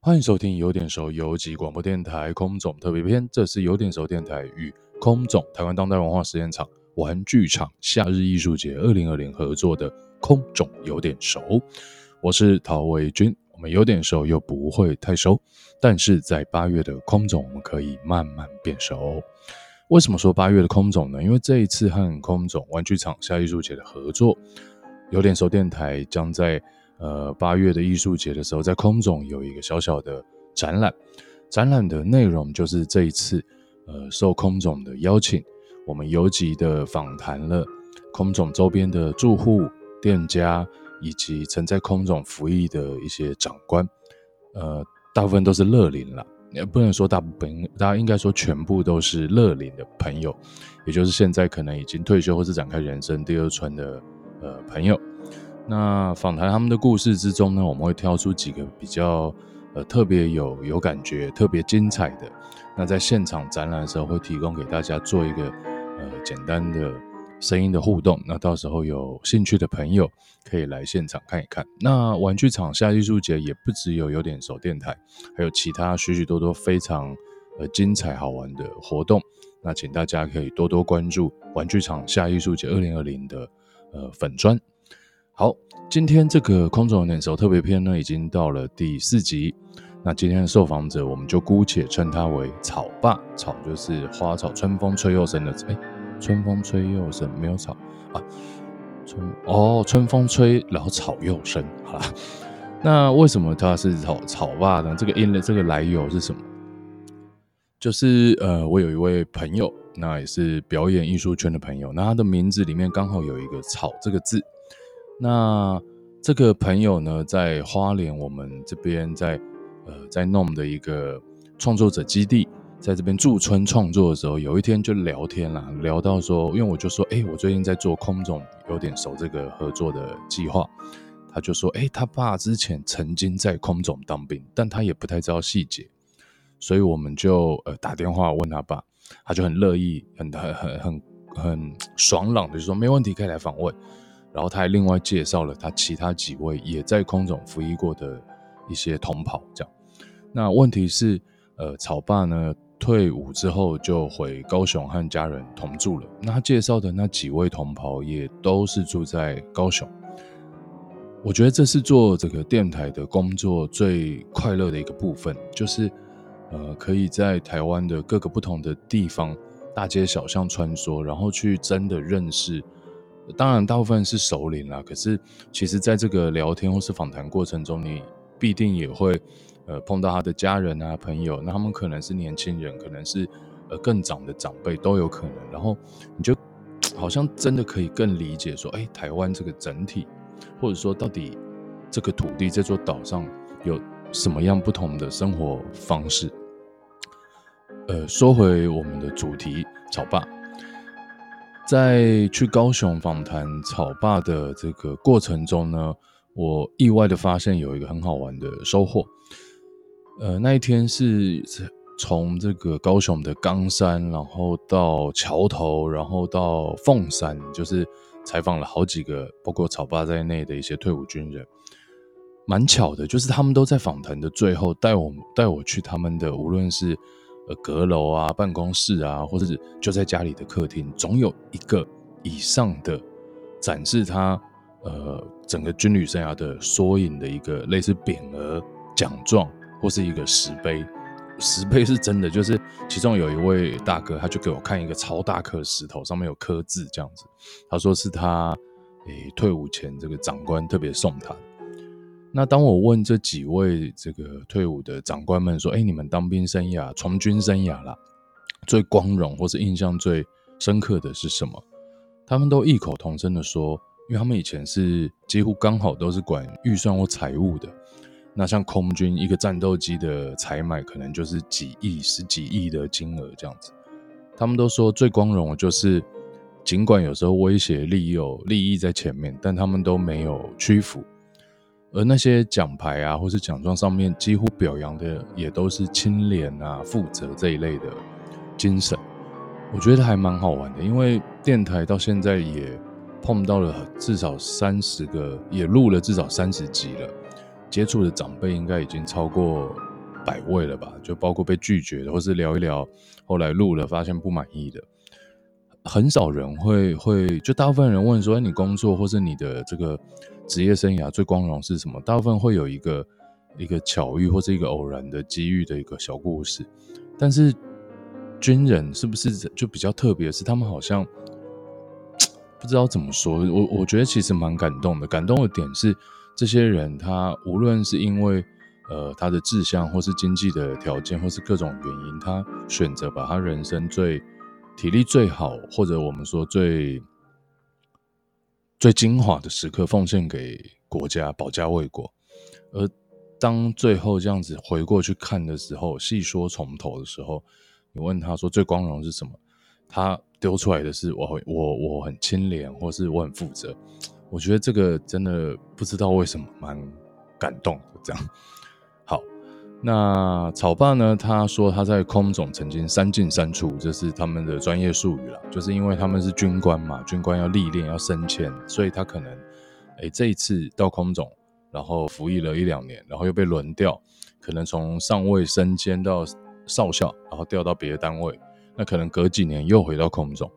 欢迎收听有点熟游击广播电台空总特别篇，这是有点熟电台与空总台湾当代文化实验场玩具厂夏日艺术节二零二零合作的空总有点熟，我是陶维军。我们有点熟又不会太熟，但是在八月的空总我们可以慢慢变熟。为什么说八月的空总呢？因为这一次和空总玩具厂夏日艺术节的合作，有点熟电台将在。呃，八月的艺术节的时候，在空总有一个小小的展览，展览的内容就是这一次，呃，受空总的邀请，我们游击的访谈了空总周边的住户、店家，以及曾在空总服役的一些长官，呃，大部分都是乐龄了，也不能说大部分，大家应该说全部都是乐龄的朋友，也就是现在可能已经退休或是展开人生第二春的呃朋友。那访谈他们的故事之中呢，我们会挑出几个比较呃特别有有感觉、特别精彩的。那在现场展览的时候，会提供给大家做一个呃简单的声音的互动。那到时候有兴趣的朋友可以来现场看一看。那玩具厂夏艺术节也不只有有点手电台，还有其他许许多多非常呃精彩好玩的活动。那请大家可以多多关注玩具厂夏艺术节二零二零的呃粉砖。好，今天这个空中有点熟特别篇呢，已经到了第四集。那今天的受访者，我们就姑且称他为草爸。草就是花草，春风吹又生的。哎、欸，春风吹又生，没有草啊。春哦，春风吹，然后草又生。好啦，那为什么他是草草爸呢？这个因的这个来由是什么？就是呃，我有一位朋友，那也是表演艺术圈的朋友，那他的名字里面刚好有一个草这个字。那这个朋友呢，在花莲，我们这边在呃在弄的一个创作者基地，在这边驻村创作的时候，有一天就聊天啦，聊到说，因为我就说，哎，我最近在做空总有点熟这个合作的计划，他就说，哎，他爸之前曾经在空总当兵，但他也不太知道细节，所以我们就呃打电话问他爸，他就很乐意，很很很很很爽朗的就说，没问题，可以来访问。然后他还另外介绍了他其他几位也在空总服役过的一些同袍，这样。那问题是，呃，草爸呢退伍之后就回高雄和家人同住了。那他介绍的那几位同袍也都是住在高雄。我觉得这是做这个电台的工作最快乐的一个部分，就是呃，可以在台湾的各个不同的地方大街小巷穿梭，然后去真的认识。当然，大部分是熟龄啦。可是，其实在这个聊天或是访谈过程中，你必定也会呃碰到他的家人啊、朋友。那他们可能是年轻人，可能是呃更长的长辈都有可能。然后你就好像真的可以更理解说，哎，台湾这个整体，或者说到底这个土地这座岛上有什么样不同的生活方式。呃，说回我们的主题，草爸。在去高雄访谈草爸的这个过程中呢，我意外的发现有一个很好玩的收获。呃，那一天是从这个高雄的冈山，然后到桥头，然后到凤山，就是采访了好几个，包括草爸在内的一些退伍军人。蛮巧的，就是他们都在访谈的最后带我带我去他们的，无论是。呃，阁楼啊，办公室啊，或者是就在家里的客厅，总有一个以上的展示他呃整个军旅生涯的缩影的一个类似匾额、奖状，或是一个石碑。石碑是真的，就是其中有一位大哥，他就给我看一个超大颗石头，上面有刻字这样子。他说是他诶、退伍前这个长官特别送他的。那当我问这几位这个退伍的长官们说：“哎，你们当兵生涯、从军生涯啦，最光荣或是印象最深刻的是什么？”他们都异口同声的说：“因为他们以前是几乎刚好都是管预算或财务的。那像空军一个战斗机的采买，可能就是几亿、十几亿的金额这样子。他们都说最光荣的就是，尽管有时候威胁利诱、利益在前面，但他们都没有屈服。”而那些奖牌啊，或是奖状上面几乎表扬的，也都是清廉啊、负责这一类的精神。我觉得还蛮好玩的，因为电台到现在也碰到了至少三十个，也录了至少三十集了。接触的长辈应该已经超过百位了吧，就包括被拒绝的，或是聊一聊，后来录了发现不满意的，很少人会会，就大部分人问说，哎，你工作或是你的这个职业生涯最光荣是什么？大部分会有一个一个巧遇或是一个偶然的机遇的一个小故事，但是军人是不是就比较特别？是他们好像。不知道怎么说，我我觉得其实蛮感动的。感动的点是，这些人他无论是因为呃他的志向，或是经济的条件，或是各种原因，他选择把他人生最体力最好，或者我们说最最精华的时刻奉献给国家，保家卫国。而当最后这样子回过去看的时候，细说从头的时候，你问他说最光荣是什么？他丢出来的是我我我很清廉，或是我很负责。我觉得这个真的不知道为什么蛮感动的。这样，那草爸呢？他说他在空总曾经三进三出，这是他们的专业术语啦。就是因为他们是军官嘛，军官要历练要升迁，所以他可能哎这一次到空总，然后服役了一两年，然后又被轮调，可能从上尉升迁到少校，然后调到别的单位。那可能隔几年又回到空总，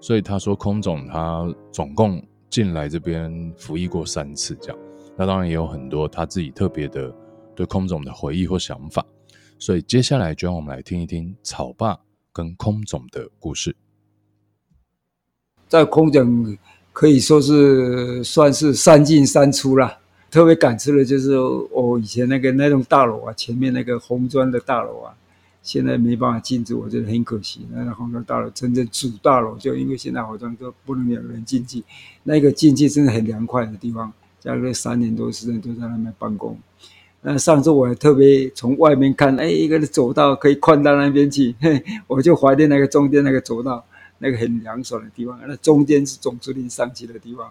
所以他说空总他总共进来这边服役过三次，这样。那当然也有很多他自己特别的对空总的回忆或想法。所以接下来就让我们来听一听草爸跟空总的故事。在空总可以说是算是三进三出啦，特别感触的就是我以前那个那栋大楼啊，前面那个红砖的大楼啊。现在没办法进驻，我觉得很可惜。那个红砖大楼真正主大楼，就因为现在好像都不能有人进去，那个进去真的很凉快的地方。加了三年多时间都在那边办公。那上次我还特别从外面看，哎，一个走道可以宽到那边去，嘿，我就怀念那个中间那个走道，那个很凉爽的地方。那中间是总司令上去的地方，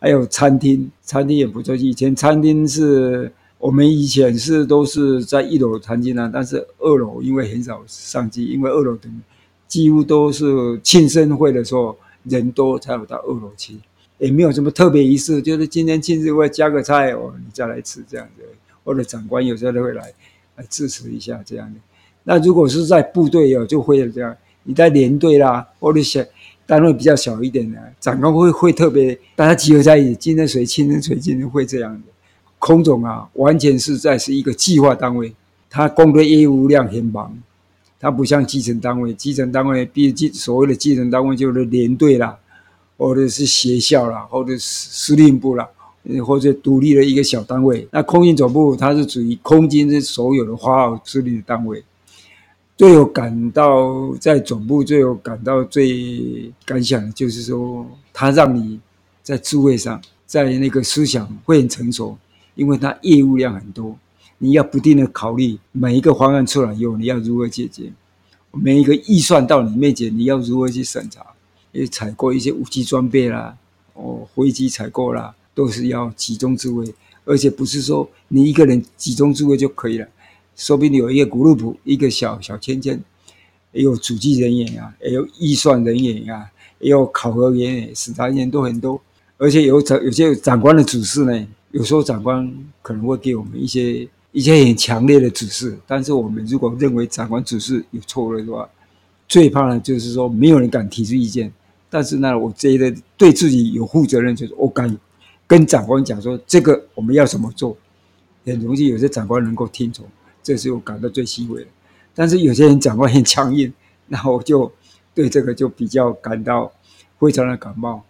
还有餐厅，餐厅也不错。以前餐厅是。我们以前是都是在一楼餐厅啊，但是二楼因为很少上去，因为二楼等几乎都是庆生会的时候人多才有到二楼去，也没有什么特别仪式，就是今天庆生会加个菜哦，你再来吃这样子，或者长官有时候都会来来支持一下这样的。那如果是在部队哦，就会这样，你在连队啦，或者小单位比较小一点的，长官会会特别大家集合在一起，今天谁庆生谁庆生会这样的。空总啊，完全是在是一个计划单位，他工作业务量很忙，他不像基层单位，基层单位毕竟所谓的基层单位就是连队啦，或者是学校啦，或者是司令部啦，或者独立的一个小单位。那空军总部它是属于空军的所有的花号司令的单位，最有感到在总部最有感到最感想的就是说，他让你在智慧上，在那个思想会很成熟。因为它业务量很多，你要不定的考虑每一个方案出来以后，你要如何解决；每一个预算到你面前，你要如何去审查？也采购一些武器装备啦，哦，飞机采购啦，都是要集中智慧，而且不是说你一个人集中智慧就可以了。说不定有一个 group，一个小小圈圈，也有主计人员啊，也有预算人员啊，也有考核人员、审查人员都很多，而且有长有些长官的指示呢。有时候长官可能会给我们一些一些很强烈的指示，但是我们如果认为长官指示有错了的话，最怕的就是说没有人敢提出意见。但是呢，我觉得对自己有负责任，就是我敢跟长官讲说这个我们要怎么做，很容易有些长官能够听从，这是我感到最欣慰的。但是有些人长官很强硬，然后我就对这个就比较感到非常的感冒。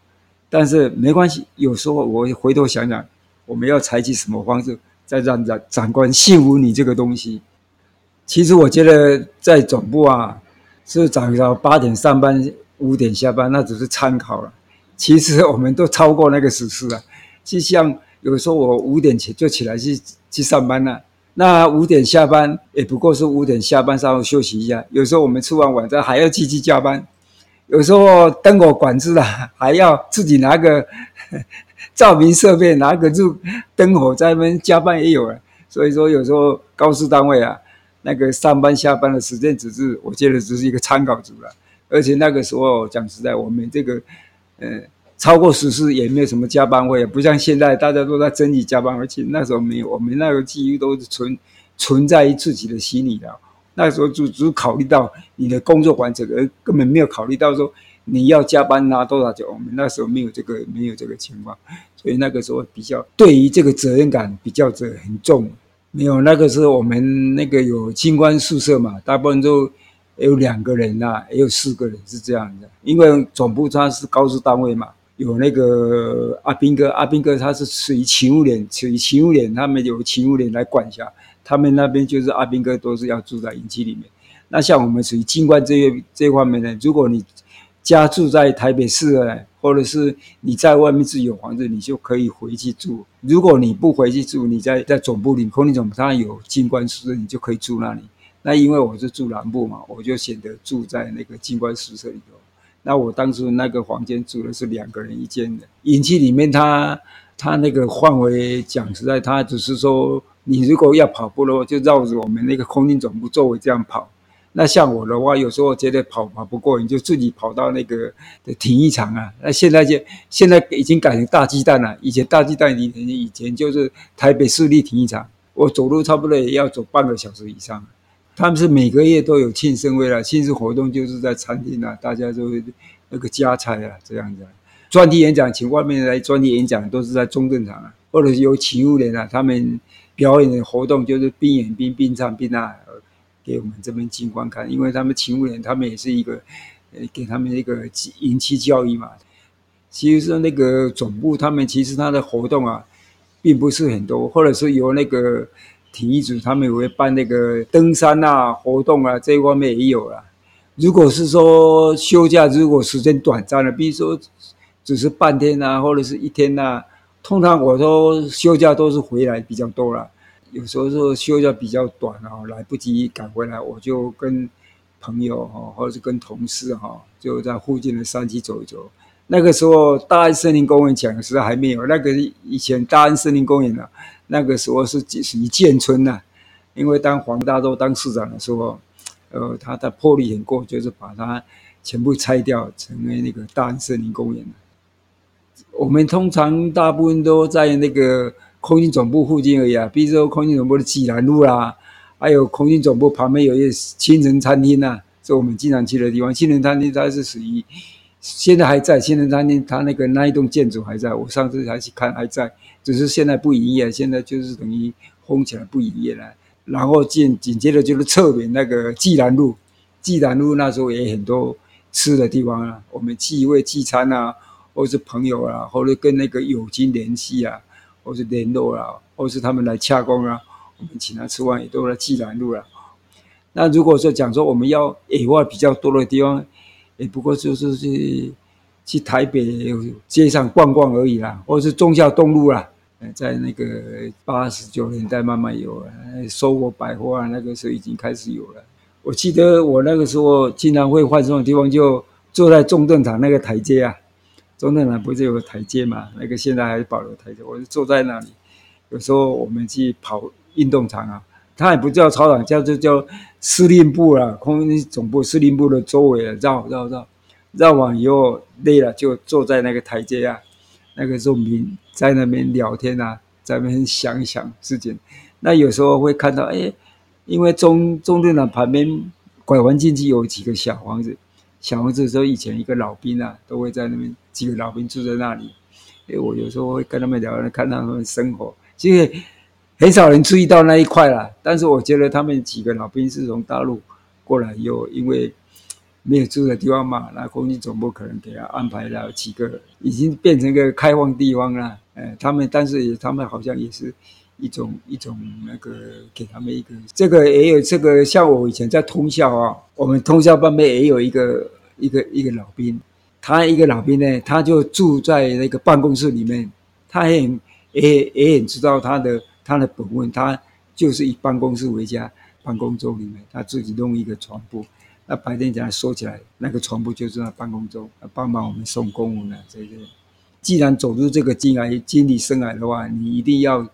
但是没关系，有时候我回头想想。我们要采取什么方式，再让长长官信服你这个东西？其实我觉得在总部啊，是早上八点上班，五点下班，那只是参考了。其实我们都超过那个时数了。就像有时候我五点起就起来去去上班了，那五点下班也不过是五点下班稍后休息一下。有时候我们吃完晚餐还要继续加班，有时候灯火管制了，还要自己拿个。照明设备拿个住灯火在那边加班也有啊，所以说有时候高师单位啊，那个上班下班的时间只是我觉得只是一个参考值了，而且那个时候讲实在，我们这个呃超过十四也没有什么加班费，不像现在大家都在争取加班，而且那时候没有，我们那个记忆都是存存在于自己的心里的。那时候就只考虑到你的工作完成，而根本没有考虑到说你要加班拿多少钱。我们那时候没有这个没有这个情况，所以那个时候比较对于这个责任感比较的很重。没有那个时候我们那个有军官宿舍嘛，大部分都有两个人呐、也有四个人是这样的。因为总部它是高速单位嘛，有那个阿兵哥，阿兵哥他是属于勤务连，属于勤务连，他们有勤务连来管辖。他们那边就是阿兵哥，都是要住在营区里面。那像我们属于军官这一这方面呢，如果你家住在台北市呢，或者是你在外面自有房子，你就可以回去住。如果你不回去住，你在在总部里，空军总部它有军官宿舍，你就可以住那里。那因为我是住南部嘛，我就选择住在那个军官宿舍里头。那我当时那个房间住的是两个人一间的。营区里面它，它那个范围讲实在，它只是说。你如果要跑步的话，就绕着我们那个空军总部周围这样跑。那像我的话，有时候觉得跑跑不过，你就自己跑到那个的体育场啊。那现在就现在已经改成大鸡蛋了。以前大鸡蛋以前以前就是台北市立体育场，我走路差不多也要走半个小时以上。他们是每个月都有庆生会了，庆祝活动就是在餐厅啊，大家都会那个加菜啊这样子。专题演讲请外面来专题演讲都是在中正场啊，或者是有勤务连啊，他们。表演的活动就是边演边边唱边啊，给我们这边进观看，因为他们勤务连，他们也是一个，呃，给他们一个营区教育嘛。其实说那个总部，他们其实他的活动啊，并不是很多，或者是由那个体育组，他们也会办那个登山啊活动啊，这一方面也有了。如果是说休假，如果时间短暂的，比如说只是半天啊，或者是一天啊。通常我都休假都是回来比较多了，有时候说休假比较短啊，来不及赶回来，我就跟朋友哈，或者是跟同事哈，就在附近的山区走一走。那个时候大安森林公园讲的时候还没有，那个以前大安森林公园呢，那个时候是属于建村呐，因为当黄大洲当市长的时候，呃，他的魄力很过，就是把它全部拆掉，成为那个大安森林公园。我们通常大部分都在那个空军总部附近而已啊，比如说空军总部的济南路啦，还有空军总部旁边有一个青城餐厅呐，是我们经常去的地方。青城餐厅它是属于现在还在，现在餐厅它那个那一栋建筑还在，我上次还去看还在，只是现在不营业，现在就是等于封起来不营业了。然后紧紧接着就是侧面那个济南路，济南路那时候也很多吃的地方啊，我们去一位聚餐啊。或是朋友啊，或者跟那个友军联系啊，或是联络啊，或是他们来洽公啊，我们请他吃饭也都在济南路了。那如果说讲说我们要野外比较多的地方，也不过就是去去台北街上逛逛而已啦，或者是中孝东路啦，在那个八十九年代慢慢有了，收获百货啊，那个时候已经开始有了。我记得我那个时候经常会换这种地方，就坐在中正堂那个台阶啊。中正堂不是有个台阶嘛？那个现在还是保留台阶。我就坐在那里，有时候我们去跑运动场啊，它也不叫操场，叫就叫司令部啊，空军总部司令部的周围啊，绕绕绕，绕完以后累了就坐在那个台阶啊。那个时候民在那边聊天啊，在那边想一想事情。那有时候会看到，哎，因为中中队长旁边拐弯进去有几个小房子。小房子的时候，以前一个老兵啊，都会在那边，几个老兵住在那里。哎，我有时候会跟他们聊，看他们生活。其实很少人注意到那一块了。但是我觉得他们几个老兵是从大陆过来，又因为没有住的地方嘛，那空军总部可能给他安排了几个，已经变成一个开放地方了。哎，他们但是，他们好像也是。一种一种那个给他们一个，这个也有这个，像我以前在通宵啊，我们通宵班边也有一个一个一个老兵，他一个老兵呢，他就住在那个办公室里面，他也很也也很知道他的他的本分，他就是以办公室为家，办公桌里面他自己弄一个床铺，那白天讲说起来，那个床铺就是那办公桌，帮忙我们送公文的这些。既然走入这个经来经历生涯的话，你一定要。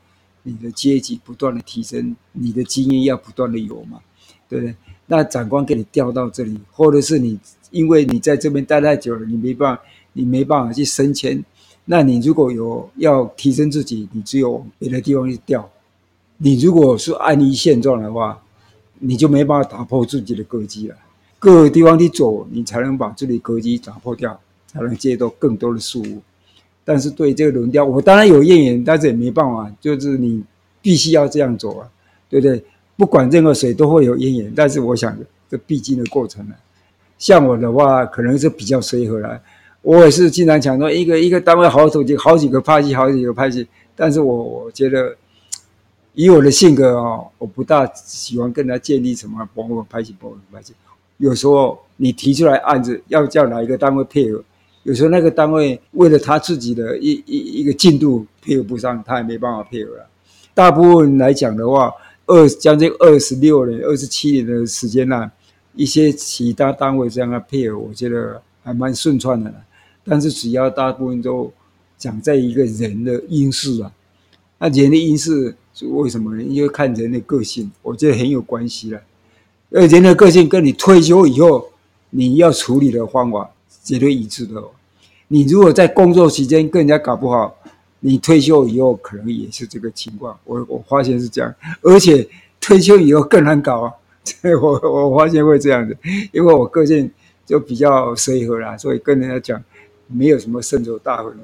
你的阶级不断的提升，你的经验要不断的有嘛，对不对？那长官给你调到这里，或者是你因为你在这边待太久了，你没办法，你没办法去升迁。那你如果有要提升自己，你只有别的地方去调。你如果是安于现状的话，你就没办法打破自己的格局了。各个地方去走，你才能把自己格局打破掉，才能接到更多的事物。但是对这个轮调，我当然有怨言，但是也没办法，就是你必须要这样走啊，对不对？不管任何谁都会有怨言，但是我想这必经的过程呢。像我的话，可能是比较随和了。我也是经常讲说，一个一个单位好几个好几个派系，好几个派系。但是我我觉得，以我的性格哦，我不大喜欢跟他建立什么某某派系、某某派系。有时候你提出来案子，要叫哪一个单位配合，有时候那个单位为了他自己的一一一个进度配合不上，他也没办法配合了。大部分来讲的话，二将近二十六年、二十七年的时间呢，一些其他单位这样的配合，我觉得还蛮顺畅的。但是只要大部分都讲在一个人的因素啊，那人的因素是为什么呢？因为看人的个性，我觉得很有关系了。而人的个性跟你退休以后你要处理的方法绝对一致的。哦你如果在工作期间跟人家搞不好，你退休以后可能也是这个情况。我我发现是这样，而且退休以后更难搞啊。我我发现会这样子，因为我个性就比较随和啦，所以跟人家讲。没有什么深仇大恨，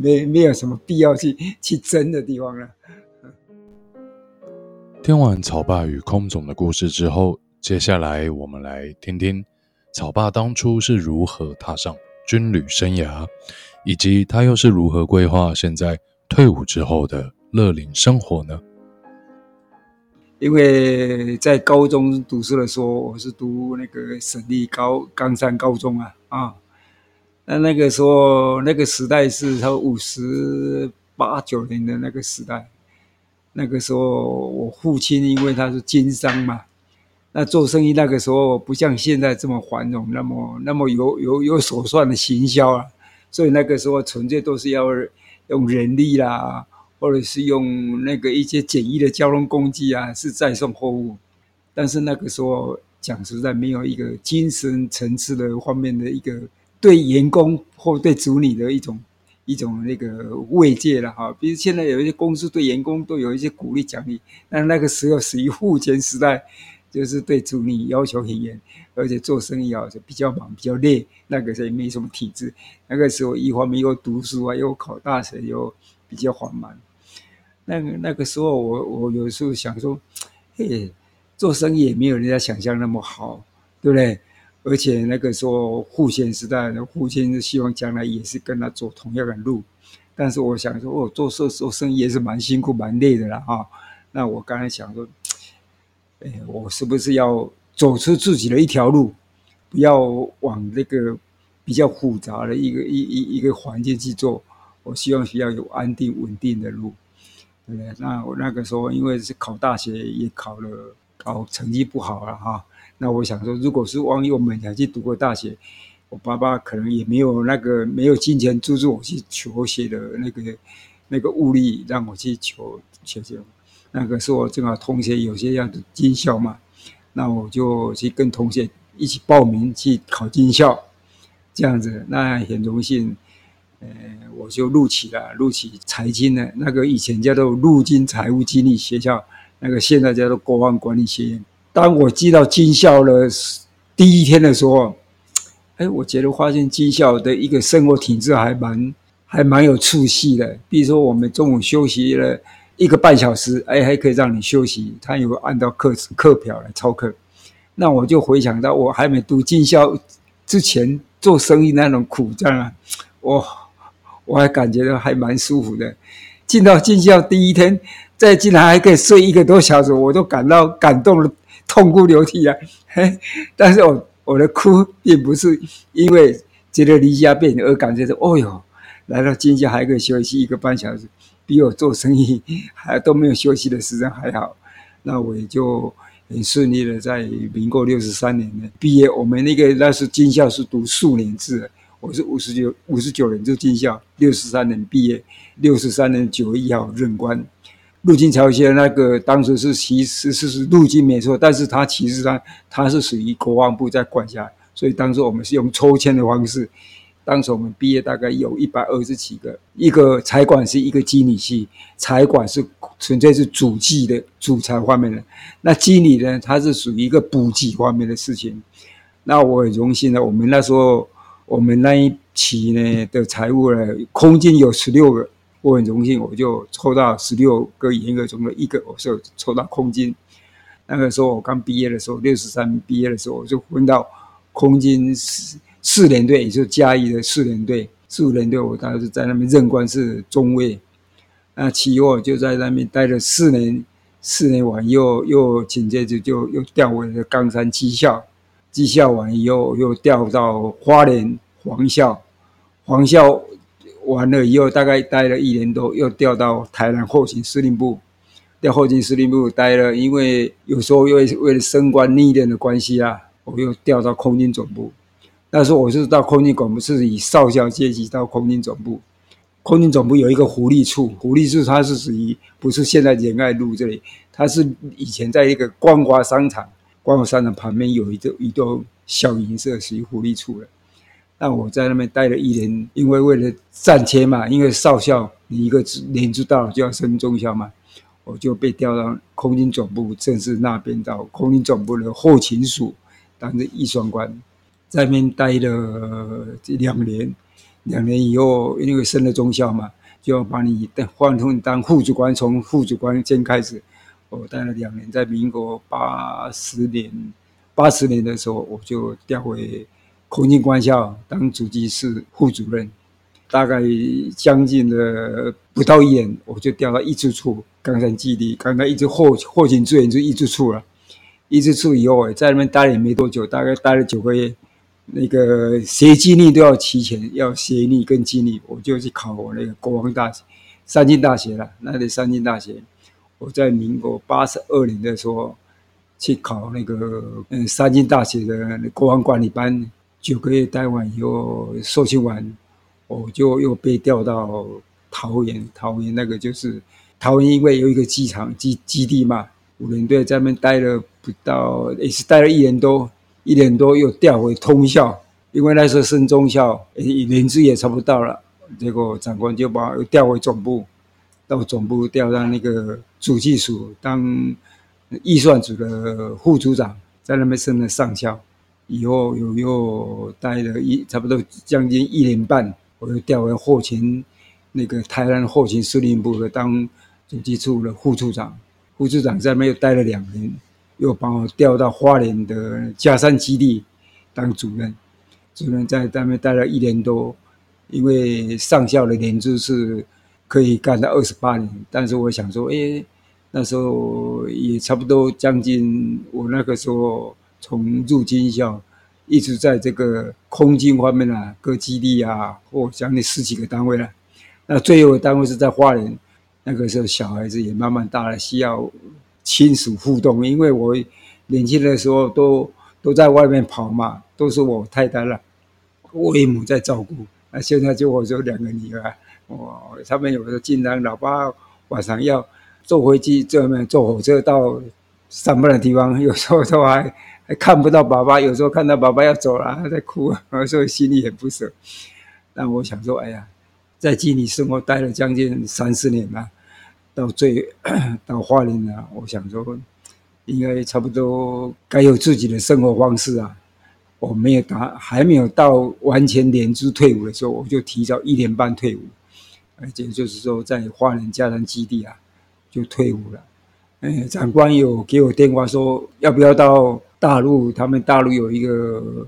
没没有什么必要去去争的地方了。听完草爸与空总的故事之后，接下来我们来听听草爸当初是如何踏上军旅生涯，以及他又是如何规划现在退伍之后的乐龄生活呢？因为在高中读书的时候，我是读那个省立高冈山高中啊啊。那那个时候，那个时代是他五十八九年的那个时代。那个时候，我父亲因为他是经商嘛，那做生意那个时候不像现在这么繁荣，那么那么有有有手算的行销啊。所以那个时候纯粹都是要用人力啦，或者是用那个一些简易的交通工具啊，是载送货物。但是那个时候讲实在没有一个精神层次的方面的一个。对员工或对子女的一种一种那个慰藉了哈，比如现在有一些公司对员工都有一些鼓励奖励，但那个时候属于父权时代，就是对子女要求很严，而且做生意啊就比较忙比较累，那个时候也没什么体制，那个时候一方面又读书啊，又考大学又比较缓慢，那个那个时候我我有时候想说，嘿，做生意也没有人家想象那么好，对不对？而且那个时候父亲时代，那父亲是希望将来也是跟他走同样的路，但是我想说，哦，做做做生意也是蛮辛苦、蛮累的啦啊。那我刚才想说，哎，我是不是要走出自己的一条路，不要往那个比较复杂的一个一一一个环境去做？我希望需要有安定稳定的路，对不对？那我那个时候因为是考大学，也考了，考成绩不好了哈。那我想说，如果是往我们想去读个大学，我爸爸可能也没有那个没有金钱资助我去求学的那个那个物力，让我去求求学。那个是我正好同学有些要读军校嘛，那我就去跟同学一起报名去考军校，这样子，那很荣幸，呃，我就录取了，录取财经的，那个以前叫做陆军财务经理学校，那个现在叫做国防管理学院。当我进到军校的第一天的时候，哎，我觉得发现军校的一个生活品质还蛮还蛮有出息的。比如说，我们中午休息了一个半小时，哎，还可以让你休息，他有按照课课表来操课。那我就回想到我还没读军校之前做生意那种苦战啊，我我还感觉到还蛮舒服的。进到军校第一天，再进来还可以睡一个多小时，我都感到感动了。痛哭流涕啊！嘿，但是我我的哭并不是因为觉得离家变远而感觉到，哦哟，来到军校还可以休息一个半小时，比我做生意还都没有休息的时间还好。那我也就很顺利的在民国六十三年呢毕业。我们那个那时军校是读数年制，我是五十九五十九年就军校，六十三年毕业，六十三年九月一号任官。陆军朝鲜那个当时是其实是是陆军没错，但是他其实上他是属于国防部在管辖，所以当时我们是用抽签的方式，当时我们毕业大概有一百二十几个，一个财管是一个经理系，财管是纯粹是主计的主财方面的，那经理呢，它是属于一个补给方面的事情。那我很荣幸呢，我们那时候我们那一期呢的财务呢，空间有十六个，我很荣幸，我就抽到十六个严格中的一个，我是抽到空军。那个时候我刚毕业的时候，六十三毕业的时候，我就分到空军四四联队，也就是嘉义的四联队。四五联队，我当时在那边任官是中尉。那其后就在那边待了四年，四年完又又紧接着就又调回了冈山技校，技校完以后又调到花莲黄校，黄校完了以后大概待了一年多，又调到台南后勤司令部。在后勤司令部待了，因为有时候为为了升官历练的关系啊，我又调到空军总部。那时候我是到空军总部，是以少校阶级到空军总部。空军总部有一个福利处，福利处它是属于不是现在仁爱路这里，它是以前在一个光华商场，光华商场旁边有一个一栋小银色，属于福利处的。那我在那边待了一年，因为为了战切嘛，因为少校你一个年纪到了就要升中校嘛。我就被调到空军总部，正式那边到空军总部的后勤署当着预算官，在那边待了这两年。两年以后，因为升了中校嘛，就要把你换成当副主官，从副主官先开始。我待了两年，在民国八十年，八十年的时候，我就调回空军官校当主计室副主任。大概将近了不到一年，我就调到一支处。冈山基地，刚刚一直后后勤支援就一支处了，一支处以后，在那边待了也没多久，大概待了九个月。那个学经历都要提前，要学历跟经历，我就去考我那个国防大学、三军大学了。那里三军大学，我在民国八十二年的时候去考那个嗯三军大学的国防管理班，九个月待完以后受训完，我就又被调到桃园，桃园那个就是。桃园因为有一个机场基基地嘛，五连队在那边待了不到，也是待了一年多，一年多又调回通校，因为那时候升中校，年资也差不多了，结果长官就把又调回总部，到总部调到那个主计署当预算组的副组长，在那边升了上校，以后又又待了一差不多将近一年半，我又调回后勤那个台南后勤司令部的当。主机处的副处长，副处长在那边又待了两年，又把我调到花莲的佳山基地当主任。主任在那边待了一年多，因为上校的年资是可以干到二十八年，但是我想说，哎，那时候也差不多将近，我那个时候从入军校一直在这个空军方面啊，各基地啊，或将近十几个单位了。那最后的单位是在花莲。那个时候小孩子也慢慢大了，需要亲属互动。因为我年轻的时候都都在外面跑嘛，都是我太太了，我岳母在照顾。那现在就我就两个女儿，我，他们有时候经常老爸晚上要坐飞机，这边坐火车到上班的地方，有时候都还还看不到爸爸，有时候看到爸爸要走了，他在哭，所以心里很不舍。但我想说，哎呀，在基地生活待了将近三四年了。到最 到花莲了，我想说，应该差不多该有自己的生活方式啊。我没有达，还没有到完全年资退伍的时候，我就提早一年半退伍，而且就是说在花莲佳山基地啊就退伍了。哎，长官有给我电话说，要不要到大陆？他们大陆有一个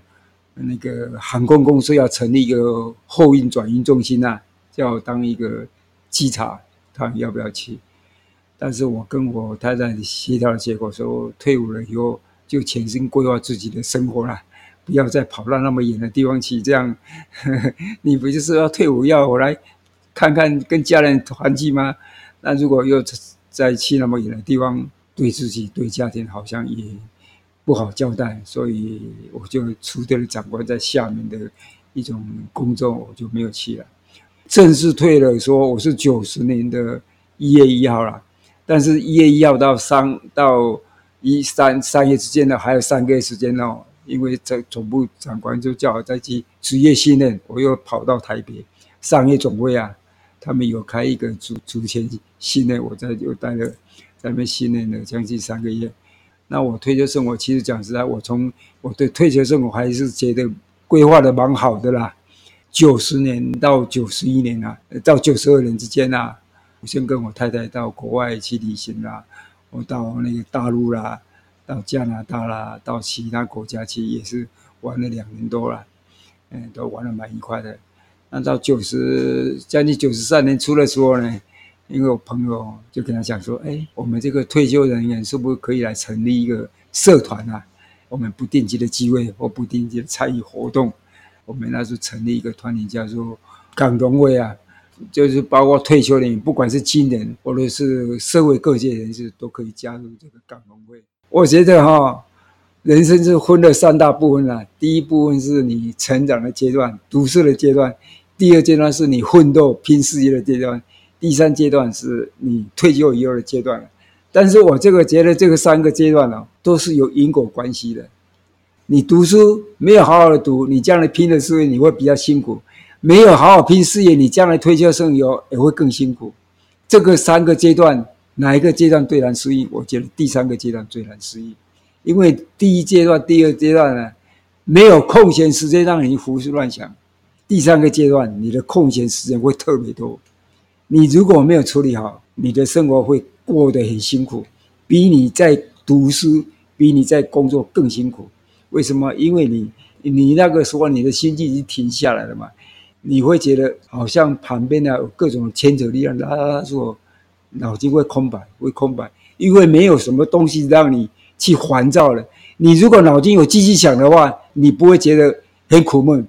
那个航空公司要成立一个货运转运中心啊，叫当一个稽查。他要不要去？但是我跟我太太协调的结果说，退伍了以后就全心规划自己的生活了，不要再跑到那么远的地方去。这样，呵 呵你不就是要退伍要我来看看跟家人团聚吗？那如果又再去那么远的地方，对自己对家庭好像也不好交代，所以我就辞掉了长官在下面的一种工作，我就没有去了。正式退了，说我是九十年的一月一号了，但是一月一号到三到一三三月之间呢，还有三个月时间哦，因为这总部长官就叫我再去职业训练，我又跑到台北商业总会啊，他们有开一个组组前训练，我在又待了在那边训练了将近三个月。那我退休生活，其实讲实在，我从我对退休生活还是觉得规划的蛮好的啦。九十年到九十一年啊，到九十二年之间啊，我先跟我太太到国外去旅行啦，我到那个大陆啦，到加拿大啦，到其他国家去也是玩了两年多了，嗯，都玩得蛮愉快的。那到九十将近九十三年初的时候呢，因为我朋友就跟他讲说，哎，我们这个退休人员是不是可以来成立一个社团啊？我们不定期的聚会或不定期的参与活动。我们那时候成立一个团体，叫做港农会啊，就是包括退休人员，不管是军人或者是社会各界人士，都可以加入这个港农会。我觉得哈，人生是分了三大部分啦。第一部分是你成长的阶段、读书的阶段；第二阶段是你奋斗拼事业的阶段；第三阶段是你退休以后的阶段。但是我这个觉得这个三个阶段呢，都是有因果关系的。你读书没有好好的读，你将来拼的事业你会比较辛苦；没有好好拼事业，你将来退休生活也会更辛苦。这个三个阶段，哪一个阶段最难适应？我觉得第三个阶段最难适应，因为第一阶段、第二阶段呢，没有空闲时间让你胡思乱想；第三个阶段，你的空闲时间会特别多。你如果没有处理好，你的生活会过得很辛苦，比你在读书、比你在工作更辛苦。为什么？因为你，你那个时候你的心境已经停下来了嘛，你会觉得好像旁边呢各种牵扯力量拉拉拉住，脑筋会空白，会空白，因为没有什么东西让你去烦躁了。你如果脑筋有继续想的话，你不会觉得很苦闷。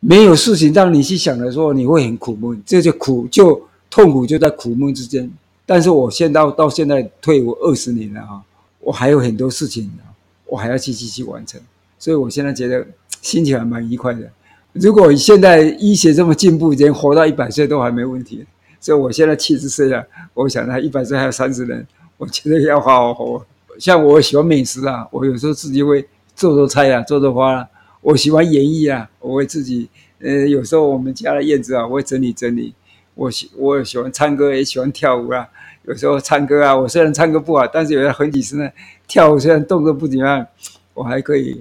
没有事情让你去想的时候，你会很苦闷，这就苦就痛苦就在苦闷之间。但是我现在到到现在退伍二十年了哈，我还有很多事情。我还要继续去完成，所以我现在觉得 心情还蛮愉快的。如果现在医学这么进步，人活到一百岁都还没问题，所以我现在七十岁了，我想他一百岁还有三十年，我觉得要好好活。像我喜欢美食啊，我有时候自己会做做菜啊，做做花啊。我喜欢演艺啊，我会自己呃，有时候我们家的院子啊，我会整理整理。我喜我也喜欢唱歌，也喜欢跳舞啊。有时候唱歌啊，我虽然唱歌不好，但是有很几十呢。跳舞虽然动作不怎么样，我还可以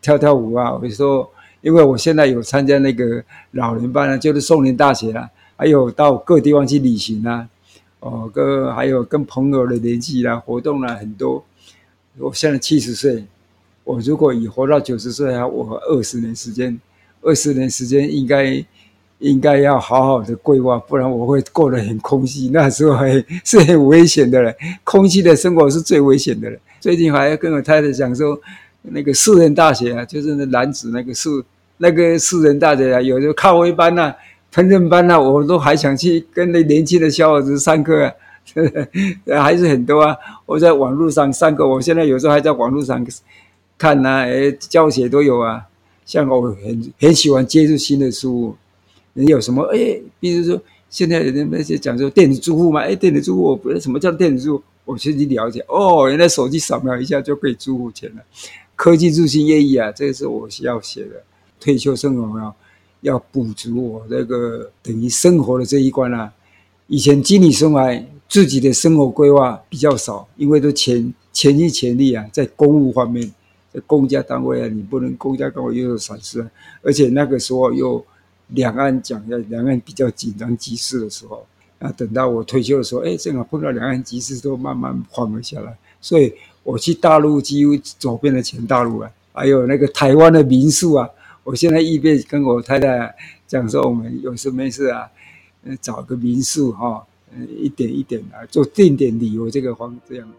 跳跳舞啊。比如说，因为我现在有参加那个老年班啊，就是松林大学啊，还有到各地方去旅行啊，哦，跟还有跟朋友的联系啦、活动啦很多。我现在七十岁，我如果以活到九十岁啊，我二十年时间，二十年时间应该。应该要好好的规划，不然我会过得很空虚。那时候还是很危险的嘞，空虚的生活是最危险的嘞。最近还要跟我太太讲说，那个树人大学啊，就是那男子那个树，那个树人大学啊，有时候咖啡班呐、啊、烹饪班呐、啊，我都还想去跟那年轻的小伙子上课啊，还是很多啊。我在网络上上课，我现在有时候还在网络上看呐、啊，诶，教学都有啊。像我很很喜欢接触新的事物。你有什么？哎，比如说现在人那些讲说电子支付嘛，哎，电子支付我不知道什么叫电子支付，我先去了解。哦，原来手机扫描一下就可以支付钱了。科技入侵业役啊，这个是我需要写的。退休生活要要补足我这个等于生活的这一关啊。以前经理生涯自己的生活规划比较少，因为都全全心全力啊，在公务方面，在公家单位啊，你不能公家单位又有闪失，而且那个时候又。两岸讲的两岸比较紧张局势的时候，啊，等到我退休的时候，哎，正好碰到两岸局势都慢慢缓和下来，所以我去大陆几乎走遍了全大陆啊，还有那个台湾的民宿啊，我现在一边跟我太太讲说，我们有事没事啊，找个民宿哈，嗯，一点一点来做定点旅游这个方这样的。